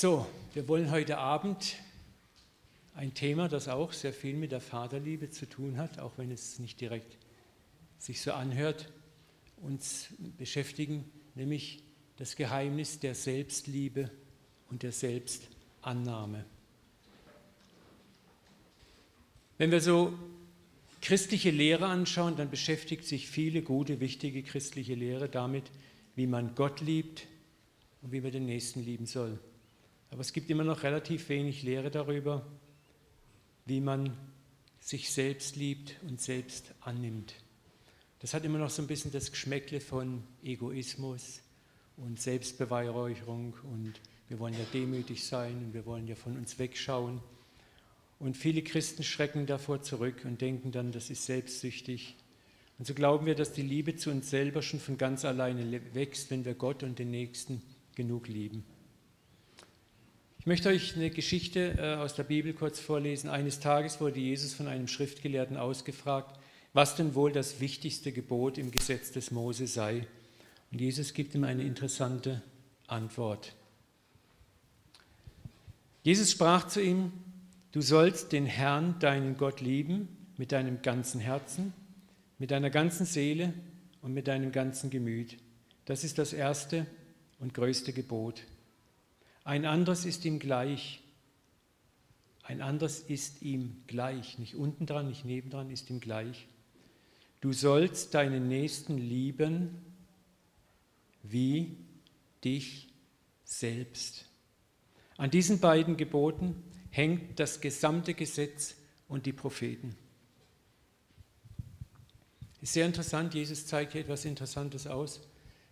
So, wir wollen heute Abend ein Thema, das auch sehr viel mit der Vaterliebe zu tun hat, auch wenn es nicht direkt sich so anhört, uns beschäftigen, nämlich das Geheimnis der Selbstliebe und der Selbstannahme. Wenn wir so christliche Lehre anschauen, dann beschäftigt sich viele gute, wichtige christliche Lehre damit, wie man Gott liebt und wie man den Nächsten lieben soll. Aber es gibt immer noch relativ wenig Lehre darüber, wie man sich selbst liebt und selbst annimmt. Das hat immer noch so ein bisschen das Geschmäckle von Egoismus und Selbstbeweihräucherung und wir wollen ja demütig sein und wir wollen ja von uns wegschauen. Und viele Christen schrecken davor zurück und denken dann, das ist selbstsüchtig. Und so glauben wir, dass die Liebe zu uns selber schon von ganz alleine wächst, wenn wir Gott und den Nächsten genug lieben. Ich möchte euch eine Geschichte äh, aus der Bibel kurz vorlesen. Eines Tages wurde Jesus von einem Schriftgelehrten ausgefragt, was denn wohl das wichtigste Gebot im Gesetz des Mose sei. Und Jesus gibt ihm eine interessante Antwort. Jesus sprach zu ihm, du sollst den Herrn, deinen Gott, lieben mit deinem ganzen Herzen, mit deiner ganzen Seele und mit deinem ganzen Gemüt. Das ist das erste und größte Gebot. Ein anderes ist ihm gleich. Ein anderes ist ihm gleich. Nicht unten dran, nicht nebendran, ist ihm gleich. Du sollst deinen Nächsten lieben wie dich selbst. An diesen beiden Geboten hängt das gesamte Gesetz und die Propheten. Ist sehr interessant, Jesus zeigt hier etwas Interessantes aus.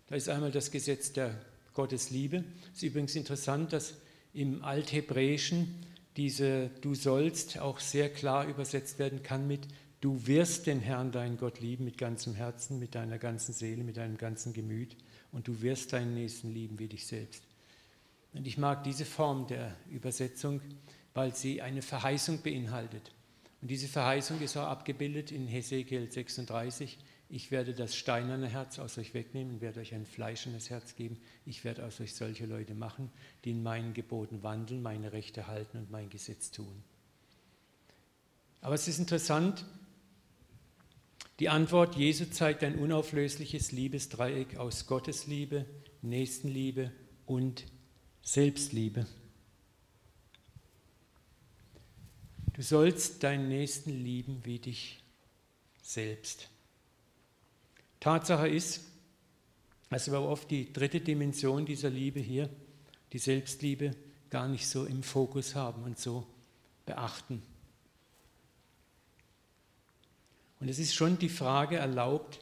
Da ist einmal das Gesetz der Gottes Liebe. Es ist übrigens interessant, dass im Althebräischen diese Du sollst auch sehr klar übersetzt werden kann mit Du wirst den Herrn, deinen Gott lieben mit ganzem Herzen, mit deiner ganzen Seele, mit deinem ganzen Gemüt und du wirst deinen Nächsten lieben wie dich selbst. Und ich mag diese Form der Übersetzung, weil sie eine Verheißung beinhaltet. Und diese Verheißung ist auch abgebildet in Hesekiel 36 ich werde das steinerne Herz aus euch wegnehmen, werde euch ein fleischendes Herz geben. Ich werde aus euch solche Leute machen, die in meinen Geboten wandeln, meine Rechte halten und mein Gesetz tun. Aber es ist interessant, die Antwort Jesu zeigt ein unauflösliches Liebesdreieck aus Gottesliebe, Nächstenliebe und Selbstliebe. Du sollst deinen Nächsten lieben wie dich selbst. Tatsache ist, dass wir oft die dritte Dimension dieser Liebe hier, die Selbstliebe, gar nicht so im Fokus haben und so beachten. Und es ist schon die Frage erlaubt,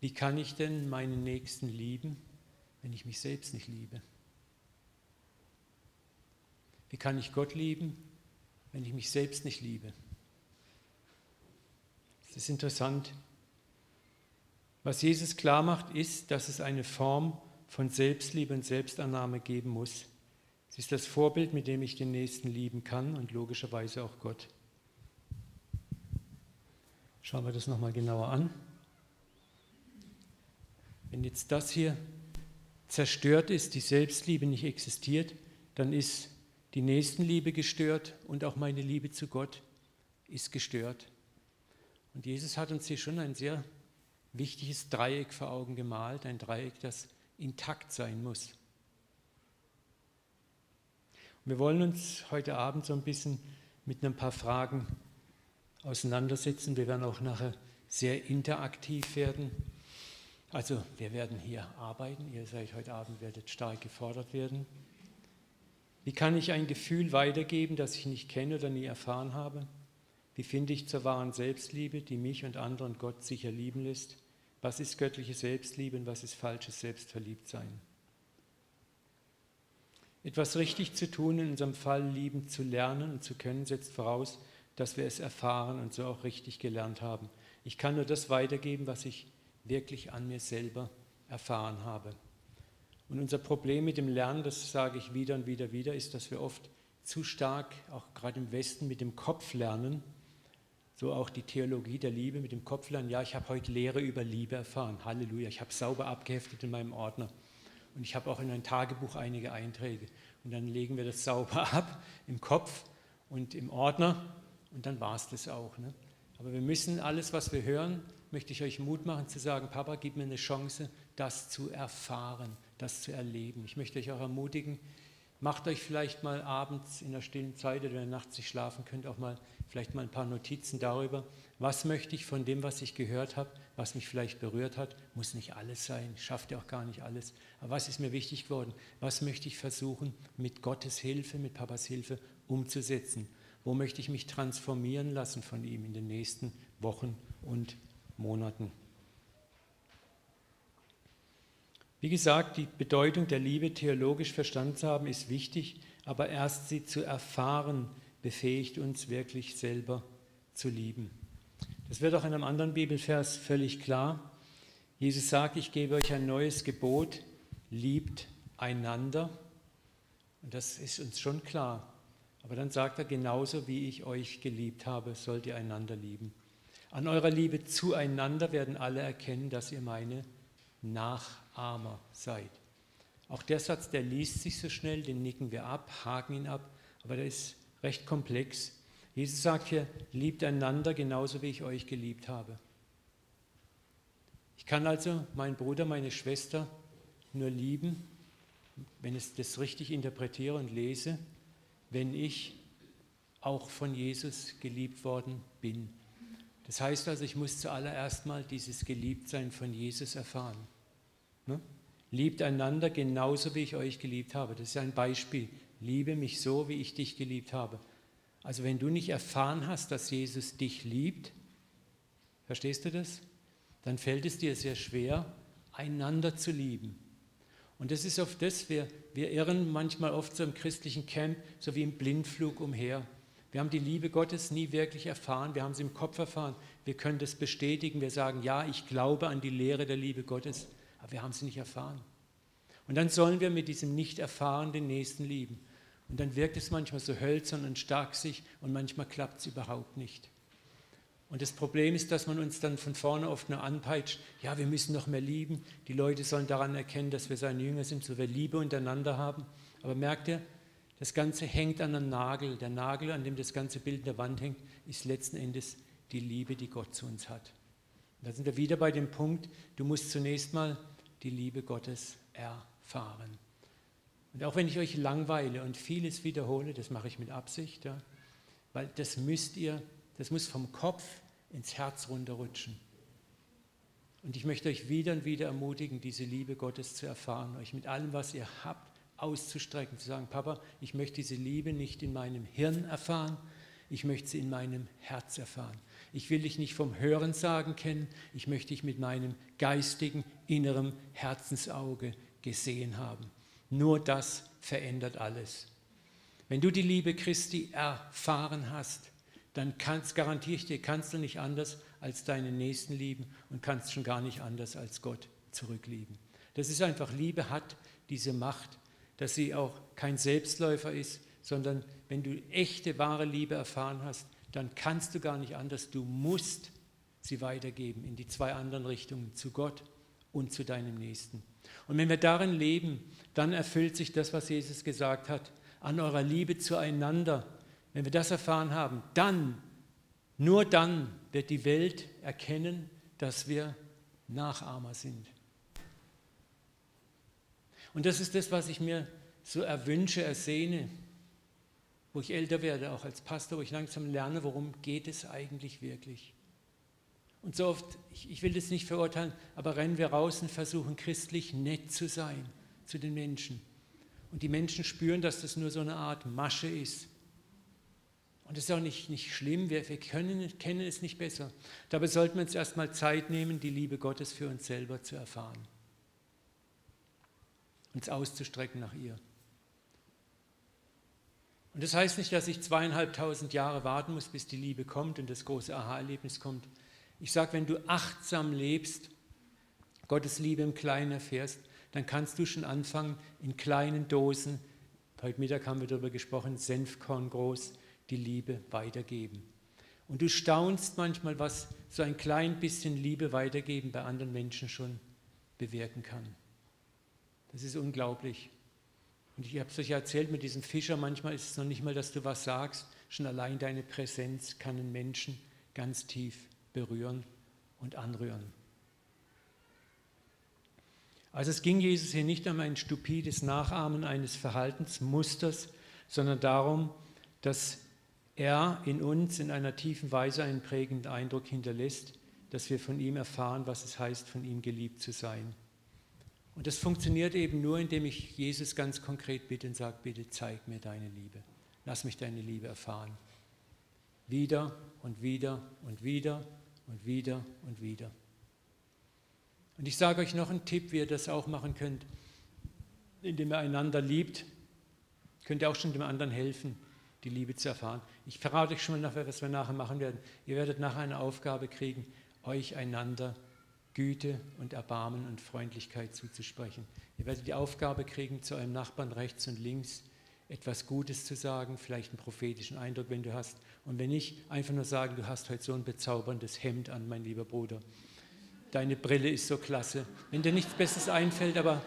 wie kann ich denn meinen Nächsten lieben, wenn ich mich selbst nicht liebe? Wie kann ich Gott lieben, wenn ich mich selbst nicht liebe? Es ist interessant, was Jesus klar macht, ist, dass es eine Form von Selbstliebe und Selbstannahme geben muss. Es ist das Vorbild, mit dem ich den Nächsten lieben kann und logischerweise auch Gott. Schauen wir das nochmal genauer an. Wenn jetzt das hier zerstört ist, die Selbstliebe nicht existiert, dann ist die Nächstenliebe gestört und auch meine Liebe zu Gott ist gestört. Und Jesus hat uns hier schon ein sehr wichtiges Dreieck vor Augen gemalt, ein Dreieck, das intakt sein muss. Und wir wollen uns heute Abend so ein bisschen mit ein paar Fragen auseinandersetzen. Wir werden auch nachher sehr interaktiv werden. Also wir werden hier arbeiten. Ihr seid heute Abend, werdet stark gefordert werden. Wie kann ich ein Gefühl weitergeben, das ich nicht kenne oder nie erfahren habe? Wie finde ich zur wahren Selbstliebe, die mich und andere und Gott sicher lieben lässt? Was ist göttliche Selbstliebe und was ist falsches Selbstverliebtsein? Etwas richtig zu tun, in unserem Fall lieben zu lernen und zu können, setzt voraus, dass wir es erfahren und so auch richtig gelernt haben. Ich kann nur das weitergeben, was ich wirklich an mir selber erfahren habe. Und unser Problem mit dem Lernen, das sage ich wieder und wieder wieder, ist, dass wir oft zu stark, auch gerade im Westen, mit dem Kopf lernen so auch die Theologie der Liebe mit dem Kopf lernen. Ja, ich habe heute Lehre über Liebe erfahren. Halleluja. Ich habe sauber abgeheftet in meinem Ordner. Und ich habe auch in ein Tagebuch einige Einträge. Und dann legen wir das sauber ab im Kopf und im Ordner und dann war es das auch. Ne? Aber wir müssen alles, was wir hören, möchte ich euch Mut machen zu sagen, Papa, gib mir eine Chance, das zu erfahren, das zu erleben. Ich möchte euch auch ermutigen, macht euch vielleicht mal abends in der stillen Zeit oder nachts nicht schlafen könnt, auch mal vielleicht mal ein paar Notizen darüber, was möchte ich von dem, was ich gehört habe, was mich vielleicht berührt hat, muss nicht alles sein, schafft ja auch gar nicht alles. Aber was ist mir wichtig geworden? Was möchte ich versuchen, mit Gottes Hilfe, mit Papas Hilfe umzusetzen? Wo möchte ich mich transformieren lassen von ihm in den nächsten Wochen und Monaten? Wie gesagt, die Bedeutung der Liebe theologisch verstanden zu haben, ist wichtig, aber erst sie zu erfahren, befähigt uns wirklich selber zu lieben. Das wird auch in einem anderen Bibelvers völlig klar. Jesus sagt, ich gebe euch ein neues Gebot, liebt einander. Und das ist uns schon klar. Aber dann sagt er, genauso wie ich euch geliebt habe, sollt ihr einander lieben. An eurer Liebe zueinander werden alle erkennen, dass ihr meine Nachahmer seid. Auch der Satz, der liest sich so schnell, den nicken wir ab, haken ihn ab, aber der ist recht komplex. Jesus sagt hier, liebt einander genauso wie ich euch geliebt habe. Ich kann also meinen Bruder, meine Schwester nur lieben, wenn ich das richtig interpretiere und lese, wenn ich auch von Jesus geliebt worden bin. Das heißt also, ich muss zuallererst mal dieses Geliebtsein von Jesus erfahren. Ne? Liebt einander genauso, wie ich euch geliebt habe. Das ist ein Beispiel. Liebe mich so, wie ich dich geliebt habe. Also wenn du nicht erfahren hast, dass Jesus dich liebt, verstehst du das? Dann fällt es dir sehr schwer, einander zu lieben. Und das ist oft das, wir, wir irren manchmal oft so im christlichen Camp, so wie im Blindflug umher. Wir haben die Liebe Gottes nie wirklich erfahren, wir haben sie im Kopf erfahren. Wir können das bestätigen, wir sagen, ja, ich glaube an die Lehre der Liebe Gottes, aber wir haben sie nicht erfahren. Und dann sollen wir mit diesem Nicht-Erfahren den Nächsten lieben. Und dann wirkt es manchmal so hölzern und stark sich und manchmal klappt es überhaupt nicht. Und das Problem ist, dass man uns dann von vorne oft nur anpeitscht, ja, wir müssen noch mehr lieben, die Leute sollen daran erkennen, dass wir seine Jünger sind, so wir Liebe untereinander haben. Aber merkt ihr, das Ganze hängt an einem Nagel. Der Nagel, an dem das ganze Bild in der Wand hängt, ist letzten Endes die Liebe, die Gott zu uns hat. Und da sind wir wieder bei dem Punkt, du musst zunächst mal die Liebe Gottes erfahren. Und auch wenn ich euch langweile und vieles wiederhole, das mache ich mit Absicht, ja, weil das müsst ihr, das muss vom Kopf ins Herz runterrutschen. Und ich möchte euch wieder und wieder ermutigen, diese Liebe Gottes zu erfahren, euch mit allem, was ihr habt, auszustrecken, zu sagen, Papa, ich möchte diese Liebe nicht in meinem Hirn erfahren, ich möchte sie in meinem Herz erfahren. Ich will dich nicht vom Hörensagen kennen, ich möchte dich mit meinem geistigen, inneren Herzensauge gesehen haben. Nur das verändert alles. Wenn du die Liebe Christi erfahren hast, dann kannst, garantiere ich dir, kannst du nicht anders als deinen Nächsten lieben und kannst schon gar nicht anders als Gott zurücklieben. Das ist einfach, Liebe hat diese Macht, dass sie auch kein Selbstläufer ist, sondern wenn du echte, wahre Liebe erfahren hast, dann kannst du gar nicht anders. Du musst sie weitergeben in die zwei anderen Richtungen, zu Gott und zu deinem Nächsten. Und wenn wir darin leben, dann erfüllt sich das, was Jesus gesagt hat, an eurer Liebe zueinander. Wenn wir das erfahren haben, dann, nur dann wird die Welt erkennen, dass wir Nachahmer sind. Und das ist das, was ich mir so erwünsche, ersehne, wo ich älter werde, auch als Pastor, wo ich langsam lerne, worum geht es eigentlich wirklich. Und so oft, ich, ich will das nicht verurteilen, aber rennen wir raus und versuchen christlich nett zu sein zu den Menschen. Und die Menschen spüren, dass das nur so eine Art Masche ist. Und das ist auch nicht, nicht schlimm, wir, wir können, kennen es nicht besser. Dabei sollten wir uns erstmal Zeit nehmen, die Liebe Gottes für uns selber zu erfahren. Uns auszustrecken nach ihr. Und das heißt nicht, dass ich zweieinhalbtausend Jahre warten muss, bis die Liebe kommt und das große Aha-Erlebnis kommt. Ich sage, wenn du achtsam lebst, Gottes Liebe im Kleinen erfährst, dann kannst du schon anfangen, in kleinen Dosen, heute Mittag haben wir darüber gesprochen, Senfkorn groß, die Liebe weitergeben. Und du staunst manchmal, was so ein klein bisschen Liebe weitergeben bei anderen Menschen schon bewirken kann. Das ist unglaublich. Und ich habe es euch erzählt mit diesem Fischer, manchmal ist es noch nicht mal, dass du was sagst, schon allein deine Präsenz kann einen Menschen ganz tief berühren und anrühren. Also es ging Jesus hier nicht um ein stupides Nachahmen eines Verhaltensmusters, sondern darum, dass er in uns in einer tiefen Weise einen prägenden Eindruck hinterlässt, dass wir von ihm erfahren, was es heißt, von ihm geliebt zu sein. Und das funktioniert eben nur, indem ich Jesus ganz konkret bitte und sage, bitte zeig mir deine Liebe. Lass mich deine Liebe erfahren. Wieder und wieder und wieder und wieder und wieder. Und ich sage euch noch einen Tipp, wie ihr das auch machen könnt. Indem ihr einander liebt, könnt ihr auch schon dem anderen helfen, die Liebe zu erfahren. Ich verrate euch schon mal, was wir nachher machen werden. Ihr werdet nachher eine Aufgabe kriegen, euch einander Güte und Erbarmen und Freundlichkeit zuzusprechen. Ihr werdet die Aufgabe kriegen, zu eurem Nachbarn rechts und links etwas Gutes zu sagen, vielleicht einen prophetischen Eindruck, wenn du hast. Und wenn nicht, einfach nur sagen, du hast heute so ein bezauberndes Hemd an, mein lieber Bruder. Deine Brille ist so klasse. Wenn dir nichts Besseres einfällt, aber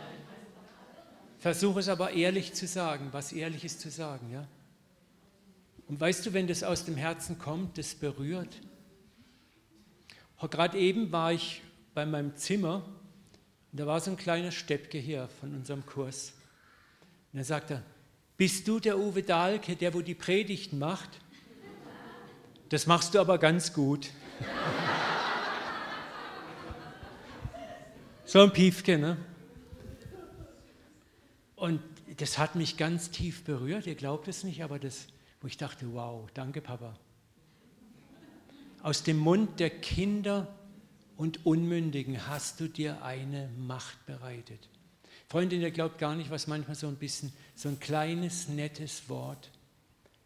versuche es aber ehrlich zu sagen, was Ehrliches zu sagen. Ja? Und weißt du, wenn das aus dem Herzen kommt, das berührt. Gerade eben war ich bei meinem Zimmer und da war so ein kleiner Steppke hier von unserem Kurs. Und er sagte, bist du der Uwe Dahlke, der wo die Predigten macht? Das machst du aber ganz gut. so ein Piefke, ne? Und das hat mich ganz tief berührt. Ihr glaubt es nicht, aber das, wo ich dachte, wow, danke Papa. Aus dem Mund der Kinder und Unmündigen hast du dir eine Macht bereitet. Freundin, ihr glaubt gar nicht, was manchmal so ein bisschen, so ein kleines, nettes Wort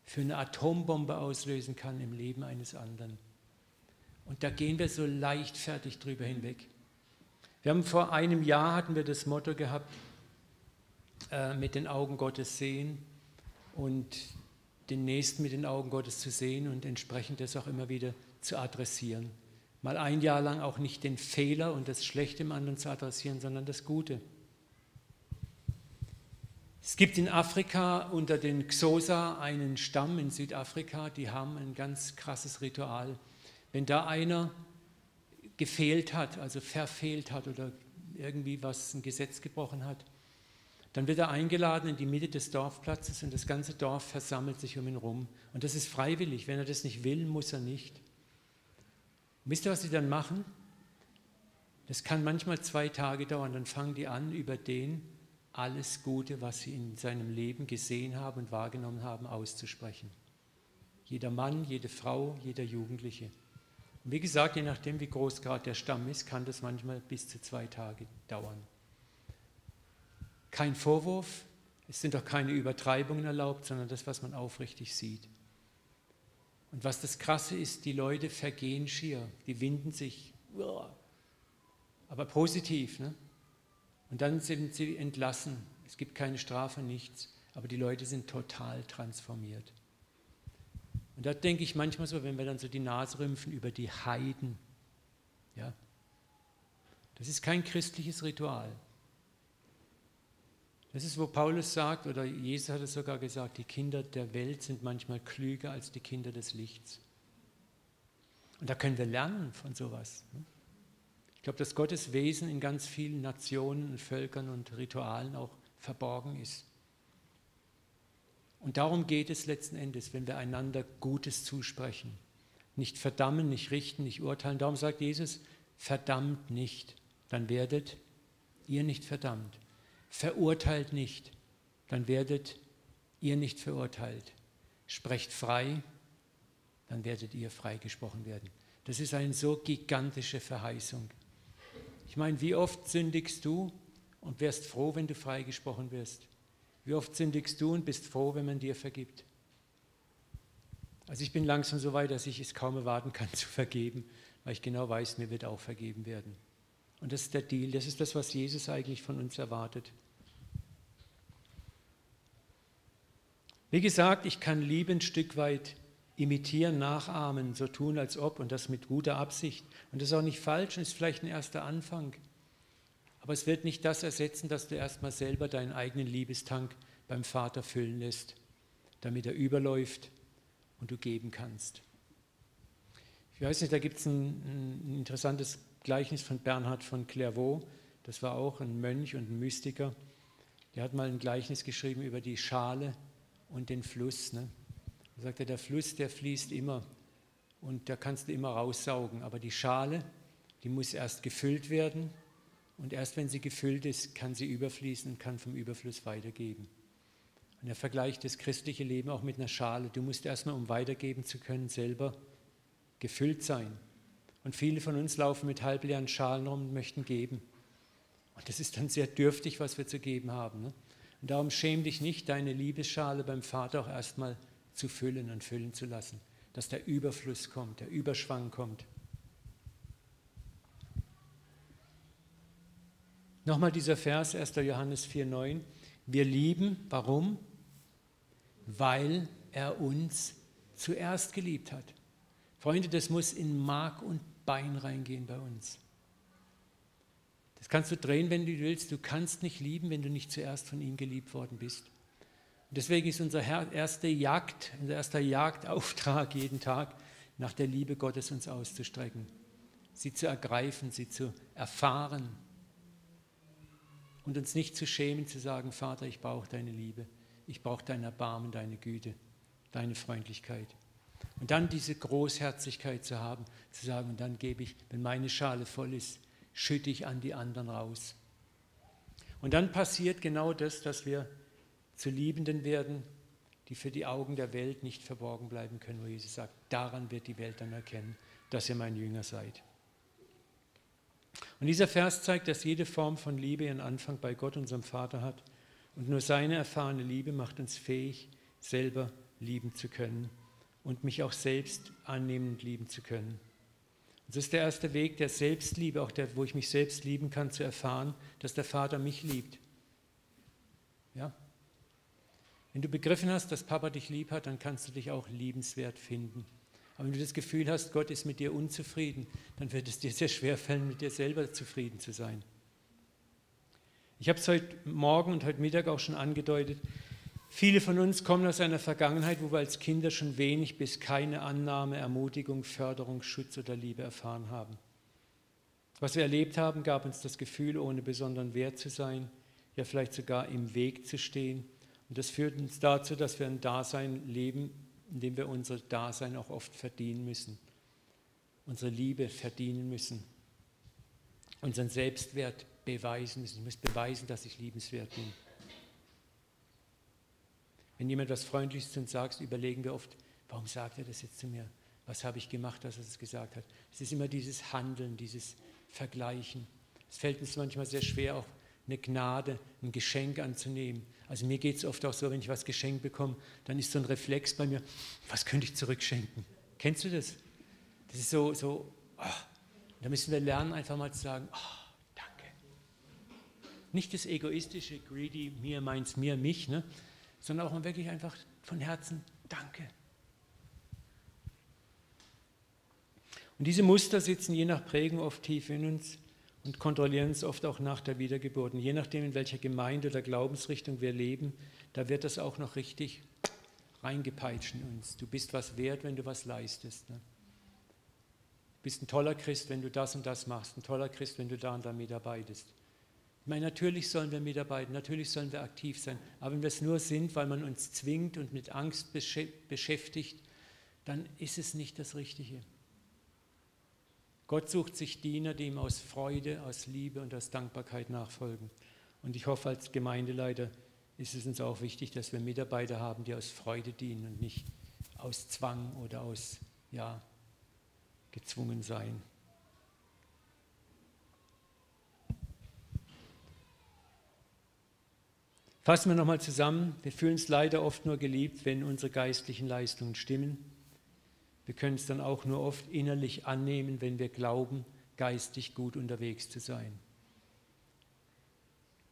für eine Atombombe auslösen kann im Leben eines anderen. Und da gehen wir so leichtfertig drüber hinweg. Wir haben vor einem Jahr hatten wir das Motto gehabt, äh, mit den Augen Gottes sehen und den Nächsten mit den Augen Gottes zu sehen und entsprechend das auch immer wieder zu adressieren mal ein Jahr lang auch nicht den Fehler und das Schlechte im anderen zu adressieren, sondern das Gute. Es gibt in Afrika unter den Xhosa einen Stamm in Südafrika, die haben ein ganz krasses Ritual. Wenn da einer gefehlt hat, also verfehlt hat oder irgendwie was ein Gesetz gebrochen hat, dann wird er eingeladen in die Mitte des Dorfplatzes und das ganze Dorf versammelt sich um ihn rum. Und das ist freiwillig. Wenn er das nicht will, muss er nicht. Und wisst ihr, was sie dann machen? Das kann manchmal zwei Tage dauern. Dann fangen die an, über den alles Gute, was sie in seinem Leben gesehen haben und wahrgenommen haben, auszusprechen. Jeder Mann, jede Frau, jeder Jugendliche. Und wie gesagt, je nachdem, wie groß gerade der Stamm ist, kann das manchmal bis zu zwei Tage dauern. Kein Vorwurf, es sind auch keine Übertreibungen erlaubt, sondern das, was man aufrichtig sieht. Und was das Krasse ist, die Leute vergehen schier, die winden sich, aber positiv. Ne? Und dann sind sie entlassen. Es gibt keine Strafe, nichts. Aber die Leute sind total transformiert. Und da denke ich manchmal so, wenn wir dann so die Nase rümpfen über die Heiden. Ja? Das ist kein christliches Ritual. Das ist, wo Paulus sagt, oder Jesus hat es sogar gesagt, die Kinder der Welt sind manchmal klüger als die Kinder des Lichts. Und da können wir lernen von sowas. Ne? Ich glaube, dass Gottes Wesen in ganz vielen Nationen und Völkern und Ritualen auch verborgen ist. Und darum geht es letzten Endes, wenn wir einander Gutes zusprechen. Nicht verdammen, nicht richten, nicht urteilen. Darum sagt Jesus, verdammt nicht, dann werdet ihr nicht verdammt verurteilt nicht, dann werdet ihr nicht verurteilt. Sprecht frei, dann werdet ihr freigesprochen werden. Das ist eine so gigantische Verheißung. Ich meine, wie oft sündigst du und wärst froh, wenn du freigesprochen wirst? Wie oft sündigst du und bist froh, wenn man dir vergibt? Also ich bin langsam so weit, dass ich es kaum erwarten kann zu vergeben, weil ich genau weiß, mir wird auch vergeben werden. Und das ist der Deal, das ist das, was Jesus eigentlich von uns erwartet. Wie gesagt, ich kann Liebe ein Stück weit imitieren, nachahmen, so tun, als ob und das mit guter Absicht. Und das ist auch nicht falsch und ist vielleicht ein erster Anfang. Aber es wird nicht das ersetzen, dass du erstmal selber deinen eigenen Liebestank beim Vater füllen lässt, damit er überläuft und du geben kannst. Ich weiß nicht, da gibt es ein, ein, interessantes Gleichnis von Bernhard von Clairvaux. Das war auch ein Mönch und ein Mystiker. Der hat mal ein Gleichnis geschrieben über die Schale und den Fluss. Ne? Er sagte, der Fluss, der fließt immer und da kannst du immer raussaugen. Aber die Schale, die muss erst gefüllt werden und erst wenn sie gefüllt ist, kann sie überfließen und kann vom Überfluss weitergeben. Und er vergleicht das christliche Leben auch mit einer Schale. Du musst erstmal, um weitergeben zu können, selber gefüllt sein. Und viele von uns laufen mit halbleeren Schalen rum und möchten geben. Und das ist dann sehr dürftig, was wir zu geben haben. Ne? Und darum schäm dich nicht, deine Liebesschale beim Vater auch erstmal zu füllen und füllen zu lassen, dass der Überfluss kommt, der Überschwang kommt. Nochmal dieser Vers, 1. Johannes 4,9. Wir lieben, warum? Weil er uns zuerst geliebt hat. Freunde, das muss in Mark und Bein reingehen bei uns. Das kannst du drehen, wenn du willst. Du kannst nicht lieben, wenn du nicht zuerst von ihm geliebt worden bist. Und deswegen ist unser erster Jagd, unser erster Jagdauftrag jeden Tag, nach der Liebe Gottes uns auszustrecken, sie zu ergreifen, sie zu erfahren, und uns nicht zu schämen, zu sagen, Vater, ich brauche deine Liebe, ich brauche dein Erbarmen, deine Güte, deine Freundlichkeit. Und dann diese Großherzigkeit zu haben, zu sagen, und dann gebe ich, wenn meine Schale voll ist, schütte ich an die anderen raus. Und dann passiert genau das, dass wir zu Liebenden werden, die für die Augen der Welt nicht verborgen bleiben können, wo Jesus sagt, daran wird die Welt dann erkennen, dass ihr mein Jünger seid. Und dieser Vers zeigt, dass jede Form von Liebe ihren Anfang bei Gott, unserem Vater, hat. Und nur seine erfahrene Liebe macht uns fähig, selber lieben zu können und mich auch selbst annehmend lieben zu können. Das ist der erste Weg der Selbstliebe, auch der, wo ich mich selbst lieben kann, zu erfahren, dass der Vater mich liebt. Ja? Wenn du begriffen hast, dass Papa dich lieb hat, dann kannst du dich auch liebenswert finden. Aber wenn du das Gefühl hast, Gott ist mit dir unzufrieden, dann wird es dir sehr schwer fallen, mit dir selber zufrieden zu sein. Ich habe es heute Morgen und heute Mittag auch schon angedeutet. Viele von uns kommen aus einer Vergangenheit, wo wir als Kinder schon wenig bis keine Annahme, Ermutigung, Förderung, Schutz oder Liebe erfahren haben. Was wir erlebt haben, gab uns das Gefühl, ohne besonderen Wert zu sein, ja vielleicht sogar im Weg zu stehen. Und das führt uns dazu, dass wir ein Dasein leben, indem wir unser Dasein auch oft verdienen müssen, unsere Liebe verdienen müssen, unseren Selbstwert beweisen müssen. Ich muss beweisen, dass ich liebenswert bin. Wenn jemand was Freundliches zu uns sagt, überlegen wir oft, warum sagt er das jetzt zu mir? Was habe ich gemacht, dass er das gesagt hat? Es ist immer dieses Handeln, dieses Vergleichen. Es fällt uns manchmal sehr schwer, auch eine Gnade, ein Geschenk anzunehmen. Also mir geht es oft auch so, wenn ich was geschenkt bekomme, dann ist so ein Reflex bei mir, was könnte ich zurückschenken? Kennst du das? Das ist so, so oh. da müssen wir lernen, einfach mal zu sagen, oh, danke. Nicht das egoistische, greedy, mir, meins, mir, mich, ne? sondern auch mal wirklich einfach von Herzen, danke. Und diese Muster sitzen je nach Prägung oft tief in uns und kontrollieren es oft auch nach der Wiedergeburt. Und je nachdem, in welcher Gemeinde oder Glaubensrichtung wir leben, da wird das auch noch richtig reingepeitscht in uns. Du bist was wert, wenn du was leistest. Ne? Du bist ein toller Christ, wenn du das und das machst. Ein toller Christ, wenn du da und da mitarbeitest. Ich meine, natürlich sollen wir mitarbeiten, natürlich sollen wir aktiv sein. Aber wenn wir es nur sind, weil man uns zwingt und mit Angst beschäftigt, dann ist es nicht das Richtige. Gott sucht sich Diener, die ihm aus Freude, aus Liebe und aus Dankbarkeit nachfolgen. Und ich hoffe, als Gemeindeleiter ist es uns auch wichtig, dass wir Mitarbeiter haben, die aus Freude dienen und nicht aus Zwang oder aus ja, gezwungen sein. Fassen wir nochmal zusammen. Wir fühlen uns leider oft nur geliebt, wenn unsere geistlichen Leistungen stimmen. Wir können es dann auch nur oft innerlich annehmen, wenn wir glauben, geistig gut unterwegs zu sein.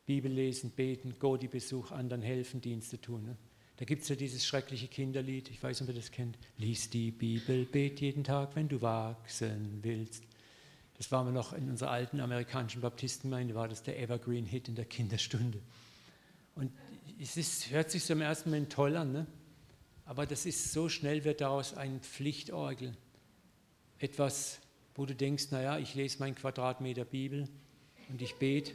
Bibel lesen, beten, Godi-Besuch, anderen helfen, Dienste tun. Ne? Da gibt es ja dieses schreckliche Kinderlied, ich weiß nicht, ob ihr das kennt. Lies die Bibel, bet jeden Tag, wenn du wachsen willst. Das waren wir noch in unserer alten amerikanischen Baptistengemeinde, war das der Evergreen Hit in der Kinderstunde. Und es ist, hört sich so im ersten Moment toll an, ne? Aber das ist so schnell wird daraus ein Pflichtorgel. Etwas, wo du denkst, naja, ich lese meinen Quadratmeter Bibel und ich bete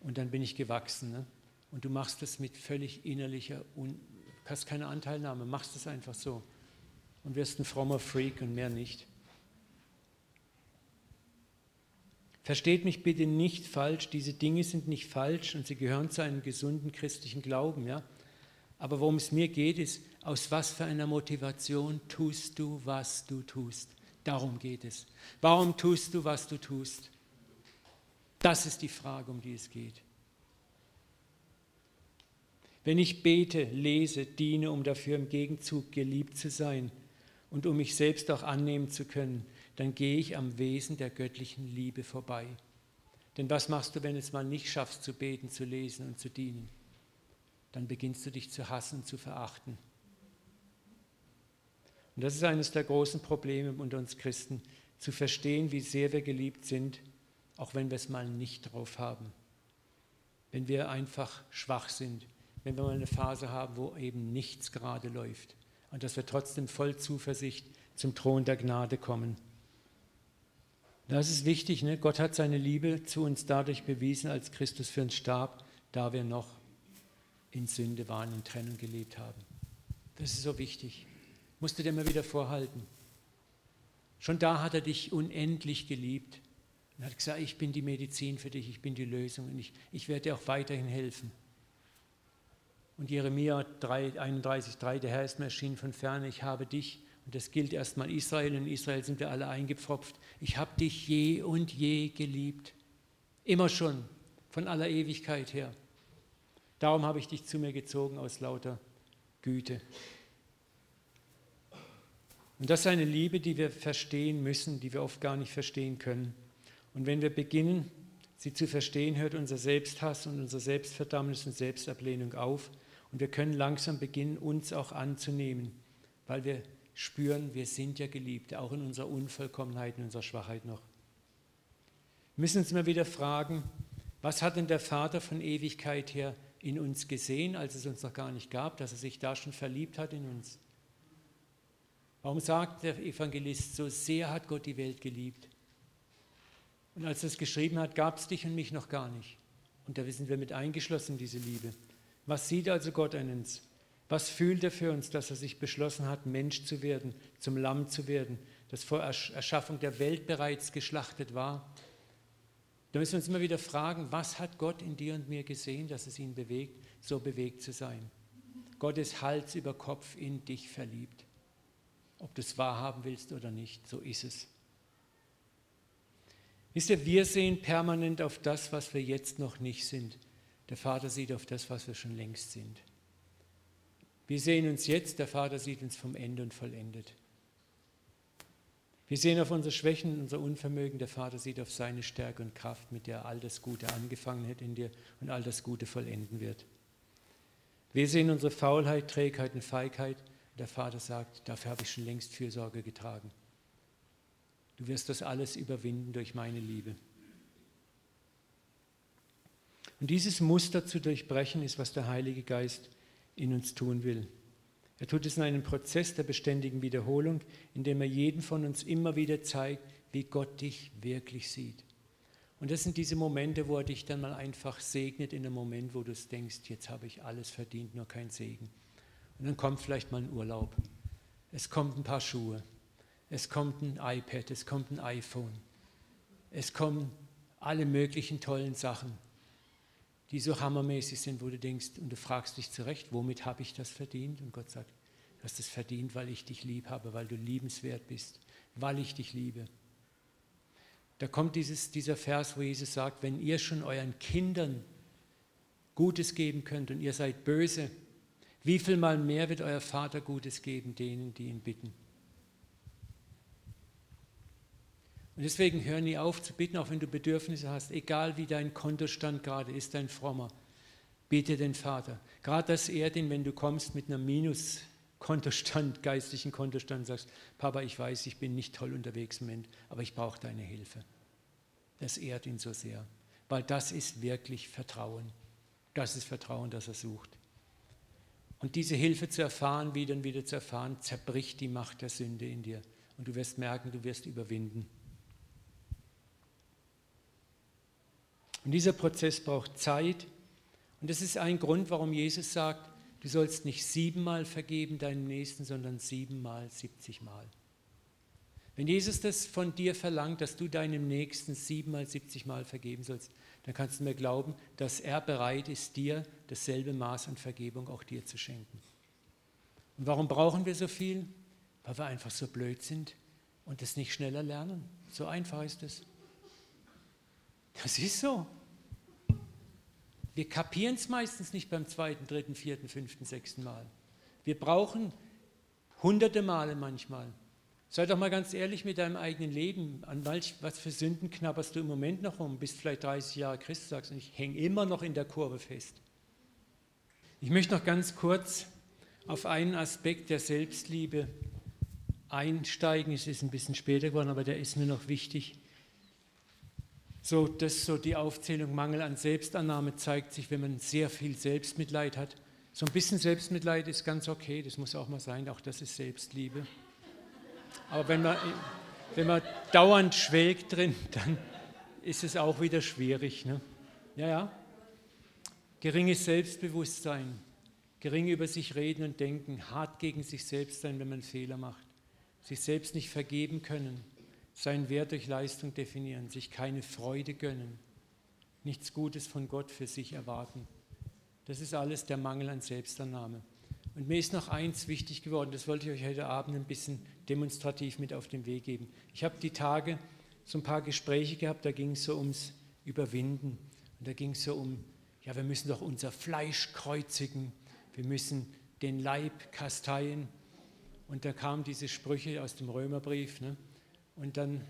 und dann bin ich gewachsen. Ne? Und du machst das mit völlig innerlicher, un hast keine Anteilnahme, machst es einfach so und wirst ein frommer Freak und mehr nicht. Versteht mich bitte nicht falsch, diese Dinge sind nicht falsch und sie gehören zu einem gesunden christlichen Glauben, ja. Aber worum es mir geht, ist, aus was für einer Motivation tust du, was du tust. Darum geht es. Warum tust du, was du tust? Das ist die Frage, um die es geht. Wenn ich bete, lese, diene, um dafür im Gegenzug geliebt zu sein und um mich selbst auch annehmen zu können, dann gehe ich am Wesen der göttlichen Liebe vorbei. Denn was machst du, wenn es mal nicht schaffst zu beten, zu lesen und zu dienen? Dann beginnst du dich zu hassen und zu verachten. Und das ist eines der großen Probleme unter uns Christen, zu verstehen, wie sehr wir geliebt sind, auch wenn wir es mal nicht drauf haben. Wenn wir einfach schwach sind, wenn wir mal eine Phase haben, wo eben nichts gerade läuft. Und dass wir trotzdem voll Zuversicht zum Thron der Gnade kommen. Das ist wichtig. Ne? Gott hat seine Liebe zu uns dadurch bewiesen, als Christus für uns starb, da wir noch in Sünde waren, in Trennung gelebt haben. Das ist so wichtig. Musst du dir immer wieder vorhalten. Schon da hat er dich unendlich geliebt und hat gesagt, ich bin die Medizin für dich, ich bin die Lösung und ich, ich werde dir auch weiterhin helfen. Und Jeremia 3, 31, 3, der Herr ist mir erschienen von ferne, ich habe dich und das gilt erstmal Israel. In Israel sind wir alle eingepfropft. Ich habe dich je und je geliebt. Immer schon, von aller Ewigkeit her. Darum habe ich dich zu mir gezogen aus lauter Güte. Und das ist eine Liebe, die wir verstehen müssen, die wir oft gar nicht verstehen können. Und wenn wir beginnen, sie zu verstehen, hört unser Selbsthass und unser Selbstverdammnis und Selbstablehnung auf. Und wir können langsam beginnen, uns auch anzunehmen, weil wir spüren, wir sind ja geliebt, auch in unserer Unvollkommenheit, in unserer Schwachheit noch. Wir müssen uns immer wieder fragen, was hat denn der Vater von Ewigkeit her in uns gesehen, als es uns noch gar nicht gab, dass er sich da schon verliebt hat in uns? Warum sagt der Evangelist, so sehr hat Gott die Welt geliebt? Und als er es geschrieben hat, gab es dich und mich noch gar nicht. Und da sind wir mit eingeschlossen, diese Liebe. Was sieht also Gott an uns? Was fühlt er für uns, dass er sich beschlossen hat, Mensch zu werden, zum Lamm zu werden, das vor Erschaffung der Welt bereits geschlachtet war? Da müssen wir uns immer wieder fragen, was hat Gott in dir und mir gesehen, dass es ihn bewegt, so bewegt zu sein? Gott ist Hals über Kopf in dich verliebt. Ob du es wahrhaben willst oder nicht, so ist es. Wisst ihr, wir sehen permanent auf das, was wir jetzt noch nicht sind. Der Vater sieht auf das, was wir schon längst sind. Wir sehen uns jetzt, der Vater sieht uns vom Ende und vollendet. Wir sehen auf unsere Schwächen, unser Unvermögen, der Vater sieht auf seine Stärke und Kraft, mit der er all das Gute angefangen hat in dir und all das Gute vollenden wird. Wir sehen unsere Faulheit, Trägheit und Feigheit, der Vater sagt, dafür habe ich schon längst Fürsorge getragen. Du wirst das alles überwinden durch meine Liebe. Und dieses Muster zu durchbrechen ist, was der Heilige Geist in uns tun will. Er tut es in einem Prozess der beständigen Wiederholung, indem er jeden von uns immer wieder zeigt, wie Gott dich wirklich sieht. Und das sind diese Momente, wo er dich dann mal einfach segnet, in einem Moment, wo du denkst, jetzt habe ich alles verdient, nur kein Segen. Und dann kommt vielleicht mal ein Urlaub. Es kommt ein paar Schuhe. Es kommt ein iPad, es kommt ein iPhone. Es kommen alle möglichen tollen Sachen die so hammermäßig sind, wo du denkst und du fragst dich zurecht, womit habe ich das verdient? Und Gott sagt, du hast es verdient, weil ich dich lieb habe, weil du liebenswert bist, weil ich dich liebe. Da kommt dieses, dieser Vers, wo Jesus sagt, wenn ihr schon euren Kindern Gutes geben könnt und ihr seid böse, wie viel mal mehr wird euer Vater Gutes geben denen, die ihn bitten? Und deswegen hör nie auf zu bitten, auch wenn du Bedürfnisse hast, egal wie dein Kontostand gerade ist, dein Frommer. Bitte den Vater. Gerade dass er den, wenn du kommst mit einem Minus-Kontostand, geistlichen Kontostand, sagst, Papa, ich weiß, ich bin nicht toll unterwegs im Moment, aber ich brauche deine Hilfe. das ehrt ihn so sehr, weil das ist wirklich Vertrauen. Das ist Vertrauen, das er sucht. Und diese Hilfe zu erfahren, wieder und wieder zu erfahren, zerbricht die Macht der Sünde in dir. Und du wirst merken, du wirst überwinden. Und dieser Prozess braucht Zeit. Und das ist ein Grund, warum Jesus sagt, du sollst nicht siebenmal vergeben deinem Nächsten, sondern siebenmal, siebzigmal. Wenn Jesus das von dir verlangt, dass du deinem Nächsten siebenmal, siebzigmal vergeben sollst, dann kannst du mir glauben, dass er bereit ist, dir dasselbe Maß an Vergebung auch dir zu schenken. Und warum brauchen wir so viel? Weil wir einfach so blöd sind und es nicht schneller lernen. So einfach ist es. Das ist so. Wir kapieren es meistens nicht beim zweiten, dritten, vierten, fünften, sechsten Mal. Wir brauchen hunderte Male manchmal. Sei doch mal ganz ehrlich mit deinem eigenen Leben. An welch, was für Sünden knabberst du im Moment noch rum? Bist vielleicht 30 Jahre Christ, sagst und ich hänge immer noch in der Kurve fest. Ich möchte noch ganz kurz auf einen Aspekt der Selbstliebe einsteigen. Es ist ein bisschen später geworden, aber der ist mir noch wichtig. So, dass so die Aufzählung Mangel an Selbstannahme zeigt sich, wenn man sehr viel Selbstmitleid hat. So ein bisschen Selbstmitleid ist ganz okay, das muss auch mal sein, auch das ist Selbstliebe. Aber wenn man, wenn man dauernd schwelgt drin, dann ist es auch wieder schwierig. Ne? Ja, ja. Geringes Selbstbewusstsein, gering über sich reden und denken, hart gegen sich selbst sein, wenn man Fehler macht, sich selbst nicht vergeben können seinen Wert durch Leistung definieren, sich keine Freude gönnen, nichts Gutes von Gott für sich erwarten. Das ist alles der Mangel an Selbstannahme. Und mir ist noch eins wichtig geworden, das wollte ich euch heute Abend ein bisschen demonstrativ mit auf den Weg geben. Ich habe die Tage so ein paar Gespräche gehabt, da ging es so ums Überwinden. Und da ging es so um, ja, wir müssen doch unser Fleisch kreuzigen, wir müssen den Leib kasteien. Und da kamen diese Sprüche aus dem Römerbrief. Ne? Und dann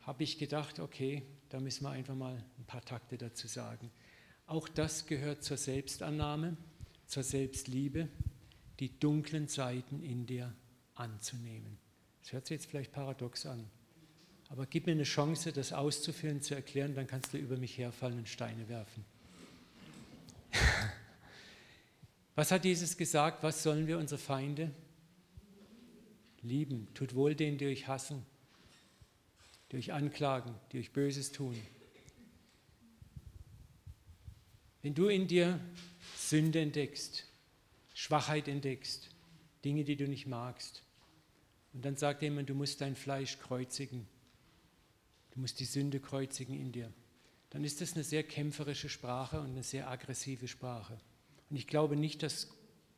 habe ich gedacht, okay, da müssen wir einfach mal ein paar Takte dazu sagen. Auch das gehört zur Selbstannahme, zur Selbstliebe, die dunklen Seiten in dir anzunehmen. Das hört sich jetzt vielleicht paradox an, aber gib mir eine Chance, das auszuführen, zu erklären, dann kannst du über mich herfallen und Steine werfen. Was hat Jesus gesagt? Was sollen wir unsere Feinde lieben? Tut wohl denen, die euch hassen die euch anklagen, die euch Böses tun. Wenn du in dir Sünde entdeckst, Schwachheit entdeckst, Dinge, die du nicht magst, und dann sagt jemand, du musst dein Fleisch kreuzigen, du musst die Sünde kreuzigen in dir, dann ist das eine sehr kämpferische Sprache und eine sehr aggressive Sprache. Und ich glaube nicht, dass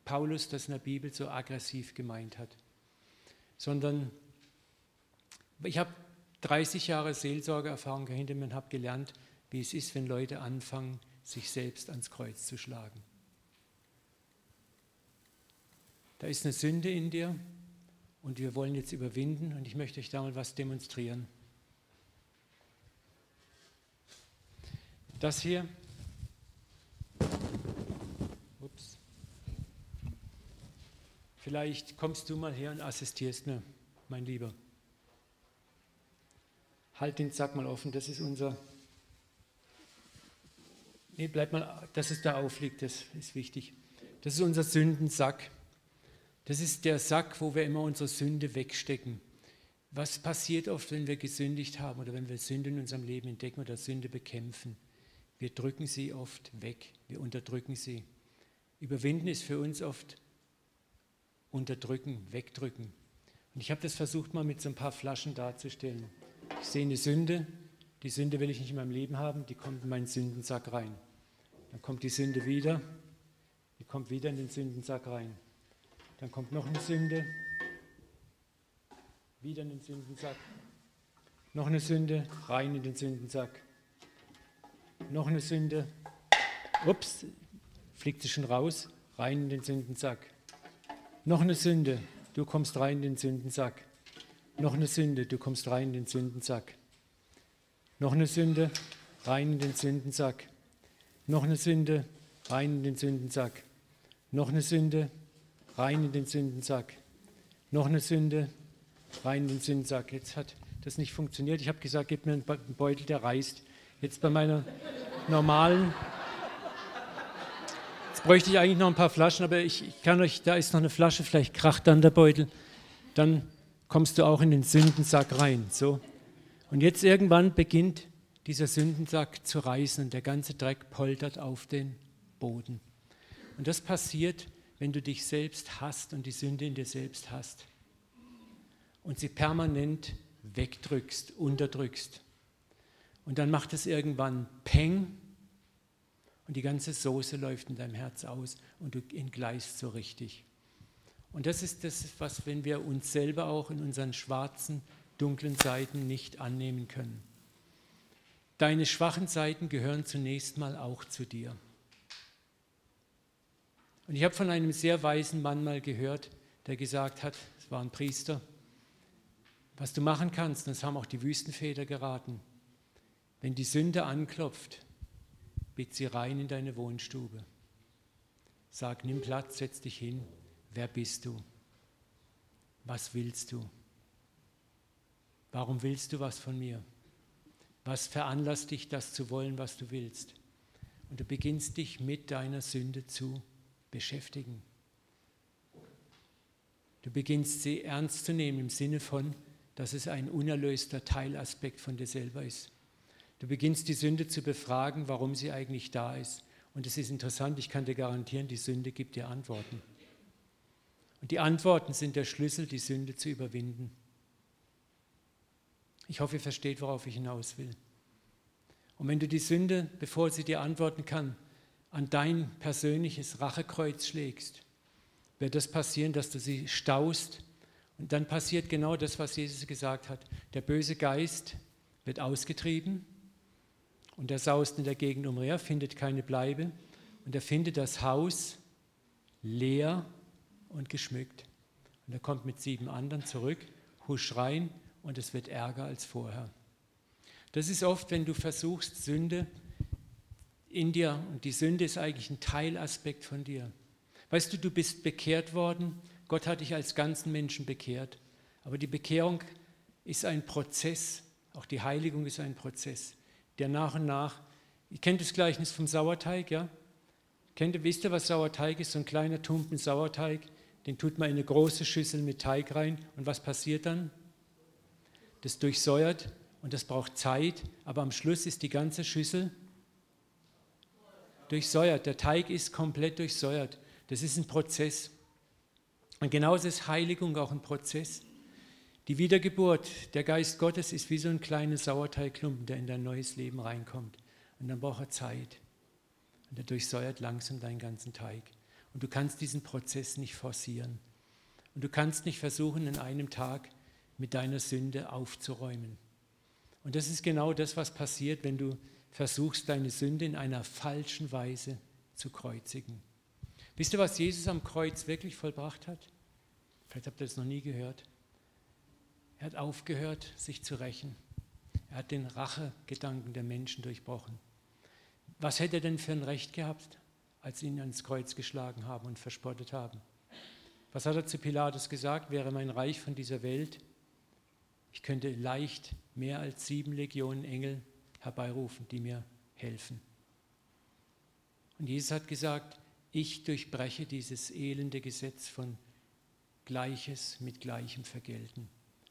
Paulus das in der Bibel so aggressiv gemeint hat, sondern ich habe 30 Jahre Seelsorgeerfahrung hinter und habe gelernt, wie es ist, wenn Leute anfangen, sich selbst ans Kreuz zu schlagen. Da ist eine Sünde in dir und wir wollen jetzt überwinden und ich möchte euch da mal was demonstrieren. Das hier, ups, vielleicht kommst du mal her und assistierst mir, mein Lieber. Halt den Sack mal offen, das ist unser. Nee, bleib mal, dass es da aufliegt, das ist wichtig. Das ist unser Sündensack. Das ist der Sack, wo wir immer unsere Sünde wegstecken. Was passiert oft, wenn wir gesündigt haben oder wenn wir Sünde in unserem Leben entdecken oder Sünde bekämpfen? Wir drücken sie oft weg, wir unterdrücken sie. Überwinden ist für uns oft unterdrücken, wegdrücken. Und ich habe das versucht mal mit so ein paar Flaschen darzustellen. Ich sehe eine Sünde, die Sünde will ich nicht in meinem Leben haben, die kommt in meinen Sündensack rein. Dann kommt die Sünde wieder, die kommt wieder in den Sündensack rein. Dann kommt noch eine Sünde, wieder in den Sündensack. Noch eine Sünde, rein in den Sündensack. Noch eine Sünde, ups, fliegt sie schon raus, rein in den Sündensack. Noch eine Sünde, du kommst rein in den Sündensack. Noch eine Sünde, du kommst rein in den Sündensack. Noch eine Sünde, rein in den Sündensack. Noch eine Sünde, rein in den Sündensack. Noch eine Sünde, rein in den Sündensack. Noch eine Sünde, rein in den Sündensack. Jetzt hat das nicht funktioniert. Ich habe gesagt, gib mir einen Beutel, der reißt. Jetzt bei meiner normalen. Jetzt bräuchte ich eigentlich noch ein paar Flaschen, aber ich, ich kann euch, da ist noch eine Flasche, vielleicht kracht dann der Beutel. Dann kommst du auch in den Sündensack rein. So. Und jetzt irgendwann beginnt dieser Sündensack zu reißen und der ganze Dreck poltert auf den Boden. Und das passiert, wenn du dich selbst hast und die Sünde in dir selbst hast und sie permanent wegdrückst, unterdrückst. Und dann macht es irgendwann Peng und die ganze Soße läuft in deinem Herz aus und du entgleist so richtig. Und das ist das, was, wenn wir uns selber auch in unseren schwarzen, dunklen Seiten nicht annehmen können. Deine schwachen Seiten gehören zunächst mal auch zu dir. Und ich habe von einem sehr weisen Mann mal gehört, der gesagt hat, es war ein Priester, was du machen kannst, das haben auch die Wüstenväter geraten, wenn die Sünde anklopft, bitt sie rein in deine Wohnstube. Sag, nimm Platz, setz dich hin. Wer bist du? Was willst du? Warum willst du was von mir? Was veranlasst dich, das zu wollen, was du willst? Und du beginnst dich mit deiner Sünde zu beschäftigen. Du beginnst sie ernst zu nehmen im Sinne von, dass es ein unerlöster Teilaspekt von dir selber ist. Du beginnst die Sünde zu befragen, warum sie eigentlich da ist. Und es ist interessant, ich kann dir garantieren, die Sünde gibt dir Antworten. Und die Antworten sind der Schlüssel, die Sünde zu überwinden. Ich hoffe, ihr versteht, worauf ich hinaus will. Und wenn du die Sünde, bevor sie dir antworten kann, an dein persönliches Rachekreuz schlägst, wird das passieren, dass du sie staust und dann passiert genau das, was Jesus gesagt hat. Der böse Geist wird ausgetrieben und er saust in der Gegend umher, findet keine Bleibe und er findet das Haus leer und geschmückt. Und er kommt mit sieben anderen zurück, husch rein und es wird ärger als vorher. Das ist oft, wenn du versuchst, Sünde in dir, und die Sünde ist eigentlich ein Teilaspekt von dir. Weißt du, du bist bekehrt worden Gott hat dich als ganzen Menschen bekehrt. Aber die Bekehrung ist ein Prozess, auch die Heiligung ist ein Prozess, der nach und nach, ihr kennt das Gleichnis vom Sauerteig, ja? Kennt ihr, wisst ihr, was Sauerteig ist? So ein kleiner Tumpen Sauerteig, den tut man in eine große Schüssel mit Teig rein und was passiert dann? Das durchsäuert und das braucht Zeit, aber am Schluss ist die ganze Schüssel durchsäuert. Der Teig ist komplett durchsäuert. Das ist ein Prozess. Und genauso ist Heiligung auch ein Prozess. Die Wiedergeburt, der Geist Gottes ist wie so ein kleiner Sauerteigklumpen, der in dein neues Leben reinkommt. Und dann braucht er Zeit. Und er durchsäuert langsam deinen ganzen Teig. Und du kannst diesen Prozess nicht forcieren. Und du kannst nicht versuchen, in einem Tag mit deiner Sünde aufzuräumen. Und das ist genau das, was passiert, wenn du versuchst, deine Sünde in einer falschen Weise zu kreuzigen. Wisst ihr, was Jesus am Kreuz wirklich vollbracht hat? Vielleicht habt ihr das noch nie gehört. Er hat aufgehört, sich zu rächen. Er hat den Rachegedanken der Menschen durchbrochen. Was hätte er denn für ein Recht gehabt, als sie ihn ans Kreuz geschlagen haben und verspottet haben? Was hat er zu Pilatus gesagt? Wäre mein Reich von dieser Welt, ich könnte leicht mehr als sieben Legionen Engel herbeirufen, die mir helfen. Und Jesus hat gesagt, ich durchbreche dieses elende Gesetz von Gleiches mit Gleichem vergelten.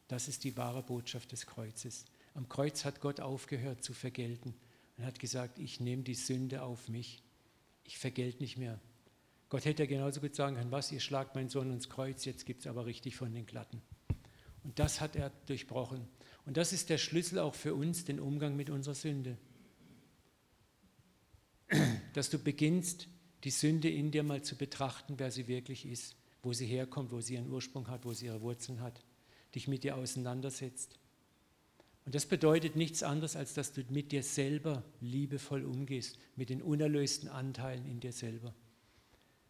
Das ist die wahre Botschaft des Kreuzes. Am Kreuz hat Gott aufgehört zu vergelten und hat gesagt, ich nehme die Sünde auf mich. Ich vergelt nicht mehr. Gott hätte genauso gut sagen können, was, ihr schlagt meinen Sohn ins Kreuz, jetzt gibt es aber richtig von den Glatten. Und das hat er durchbrochen. Und das ist der Schlüssel auch für uns, den Umgang mit unserer Sünde. Dass du beginnst, die Sünde in dir mal zu betrachten, wer sie wirklich ist, wo sie herkommt, wo sie ihren Ursprung hat, wo sie ihre Wurzeln hat, dich mit dir auseinandersetzt. Und das bedeutet nichts anderes, als dass du mit dir selber liebevoll umgehst, mit den unerlösten Anteilen in dir selber.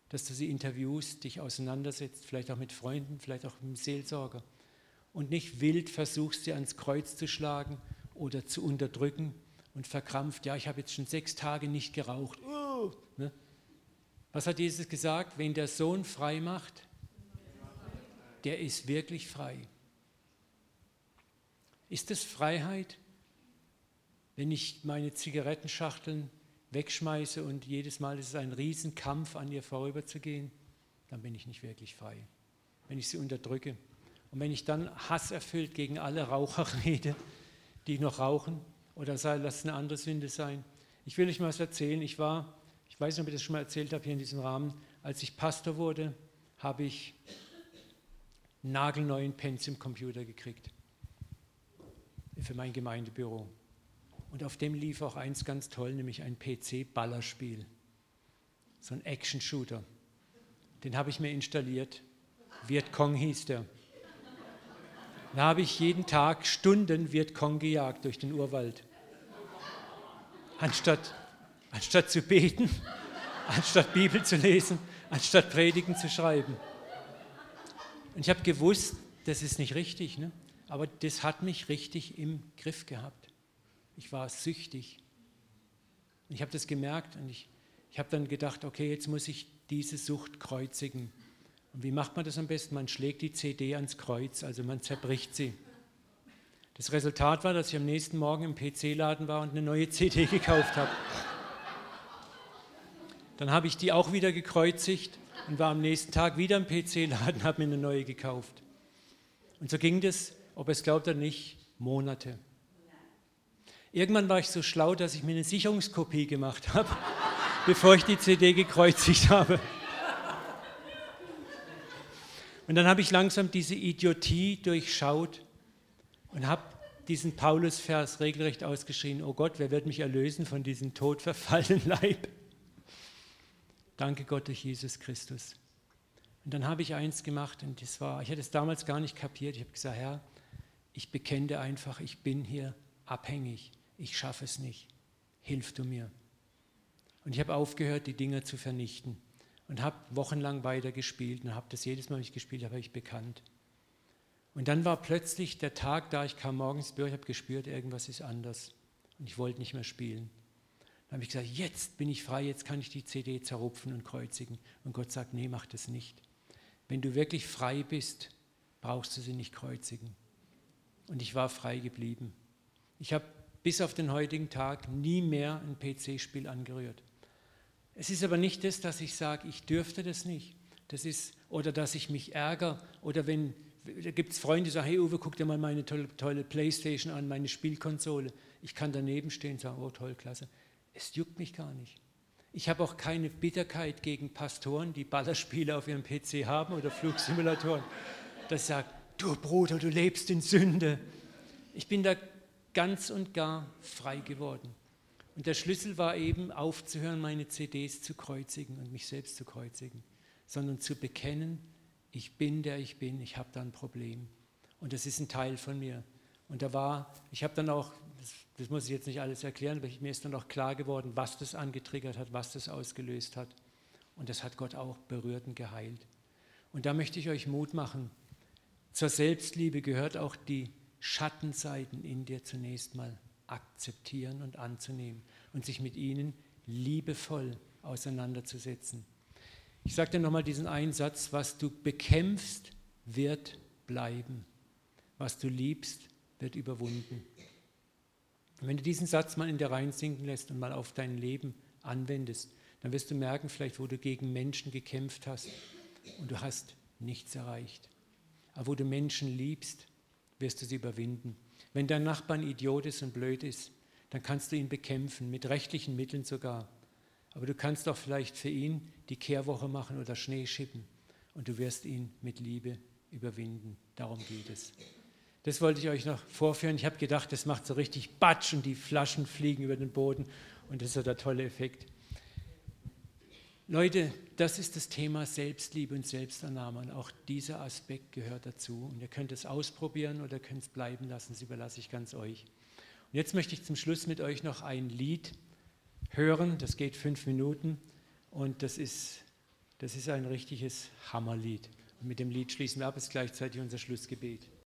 Dass du sie interviewst, dich auseinandersetzt, vielleicht auch mit Freunden, vielleicht auch mit dem Seelsorger. Und nicht wild versuchst, sie ans Kreuz zu schlagen oder zu unterdrücken und verkrampft, ja, ich habe jetzt schon sechs Tage nicht geraucht. Uh, ne? Was hat Jesus gesagt? Wenn der Sohn frei macht, der ist wirklich frei. Ist das Freiheit, wenn ich meine Zigarettenschachteln wegschmeiße und jedes Mal ist es ein Riesenkampf, an ihr vorüberzugehen? Dann bin ich nicht wirklich frei. Wenn ich sie unterdrücke. Und wenn ich dann hasserfüllt gegen alle Raucher rede, die noch rauchen, oder sei, lass eine andere Sünde sein. Ich will euch mal was erzählen. Ich war, ich weiß nicht, ob ich das schon mal erzählt habe hier in diesem Rahmen, als ich Pastor wurde, habe ich einen nagelneuen Pentium-Computer gekriegt für mein Gemeindebüro. Und auf dem lief auch eins ganz toll, nämlich ein PC-Ballerspiel. So ein Action-Shooter. Den habe ich mir installiert. Vietcong hieß der. Da habe ich jeden Tag Stunden Vietcong gejagt durch den Urwald. Anstatt, anstatt zu beten, anstatt Bibel zu lesen, anstatt Predigen zu schreiben. Und ich habe gewusst, das ist nicht richtig, ne? aber das hat mich richtig im Griff gehabt. Ich war süchtig. Und ich habe das gemerkt und ich, ich habe dann gedacht, okay, jetzt muss ich diese Sucht kreuzigen. Und wie macht man das am besten? Man schlägt die CD ans Kreuz, also man zerbricht sie. Das Resultat war, dass ich am nächsten Morgen im PC-Laden war und eine neue CD gekauft habe. Dann habe ich die auch wieder gekreuzigt und war am nächsten Tag wieder im PC-Laden habe mir eine neue gekauft. Und so ging das, ob es glaubt oder nicht, Monate. Irgendwann war ich so schlau, dass ich mir eine Sicherungskopie gemacht habe, bevor ich die CD gekreuzigt habe. Und dann habe ich langsam diese Idiotie durchschaut und habe diesen Paulus-Vers regelrecht ausgeschrien: Oh Gott, wer wird mich erlösen von diesem todverfallenen Leib? Danke Gott durch Jesus Christus. Und dann habe ich eins gemacht und das war, ich hatte es damals gar nicht kapiert. Ich habe gesagt, Herr, ich bekenne einfach, ich bin hier abhängig ich schaffe es nicht, hilf du mir. Und ich habe aufgehört, die Dinge zu vernichten und habe wochenlang weiter gespielt und habe das jedes Mal, wenn ich gespielt habe, ich bekannt. Und dann war plötzlich der Tag da, ich kam morgens ich habe gespürt, irgendwas ist anders und ich wollte nicht mehr spielen. Dann habe ich gesagt, jetzt bin ich frei, jetzt kann ich die CD zerrupfen und kreuzigen. Und Gott sagt, nee, mach das nicht. Wenn du wirklich frei bist, brauchst du sie nicht kreuzigen. Und ich war frei geblieben. Ich habe bis auf den heutigen Tag nie mehr ein PC-Spiel angerührt. Es ist aber nicht das, dass ich sage, ich dürfte das nicht. Das ist, oder dass ich mich ärgere. Oder wenn, da gibt es Freunde, die sagen, hey Uwe, guck dir mal meine tolle, tolle Playstation an, meine Spielkonsole. Ich kann daneben stehen und sagen, oh toll, klasse. Es juckt mich gar nicht. Ich habe auch keine Bitterkeit gegen Pastoren, die Ballerspiele auf ihrem PC haben oder Flugsimulatoren. Das sagt, du Bruder, du lebst in Sünde. Ich bin da ganz und gar frei geworden. Und der Schlüssel war eben aufzuhören, meine CDs zu kreuzigen und mich selbst zu kreuzigen, sondern zu bekennen, ich bin der ich bin, ich habe da ein Problem. Und das ist ein Teil von mir. Und da war, ich habe dann auch, das, das, muss ich jetzt nicht alles erklären, aber mir ist dann auch klar geworden, was das angetriggert hat, was das ausgelöst hat. Und das hat Gott auch berührt und geheilt. Und da möchte ich euch Mut machen. Zur Selbstliebe gehört auch die Schattenseiten in dir zunächst mal akzeptieren und anzunehmen und sich mit ihnen liebevoll auseinanderzusetzen. Ich sage dir nochmal diesen einen Satz, was du bekämpfst, wird bleiben. Was du liebst, wird überwunden. Und wenn du diesen Satz mal in dir reinsinken lässt und mal auf dein Leben anwendest, dann wirst du merken, vielleicht wo du gegen Menschen gekämpft hast und du hast nichts erreicht. Aber wo du Menschen liebst, wirst du sie überwinden. Wenn dein Nachbar ein Idiot ist und blöd ist, dann kannst du ihn bekämpfen, mit rechtlichen Mitteln sogar. Aber du kannst auch vielleicht für ihn die Kehrwoche machen oder Schnee schippen und du wirst ihn mit Liebe überwinden. Darum geht es. Das wollte ich euch noch vorführen. Ich habe gedacht, das macht so richtig Batsch und die Flaschen fliegen über den Boden und das ist so der tolle Effekt. Leute, das ist das Thema Selbstliebe und Selbstannahme und auch dieser Aspekt gehört dazu. Und ihr könnt es ausprobieren oder könnt es bleiben lassen, das überlasse ich ganz euch. Und jetzt möchte ich zum Schluss mit euch noch ein Lied hören, das geht fünf Minuten und das ist, das ist ein richtiges Hammerlied. Und mit dem Lied schließen wir ab, ist gleichzeitig unser Schlussgebet.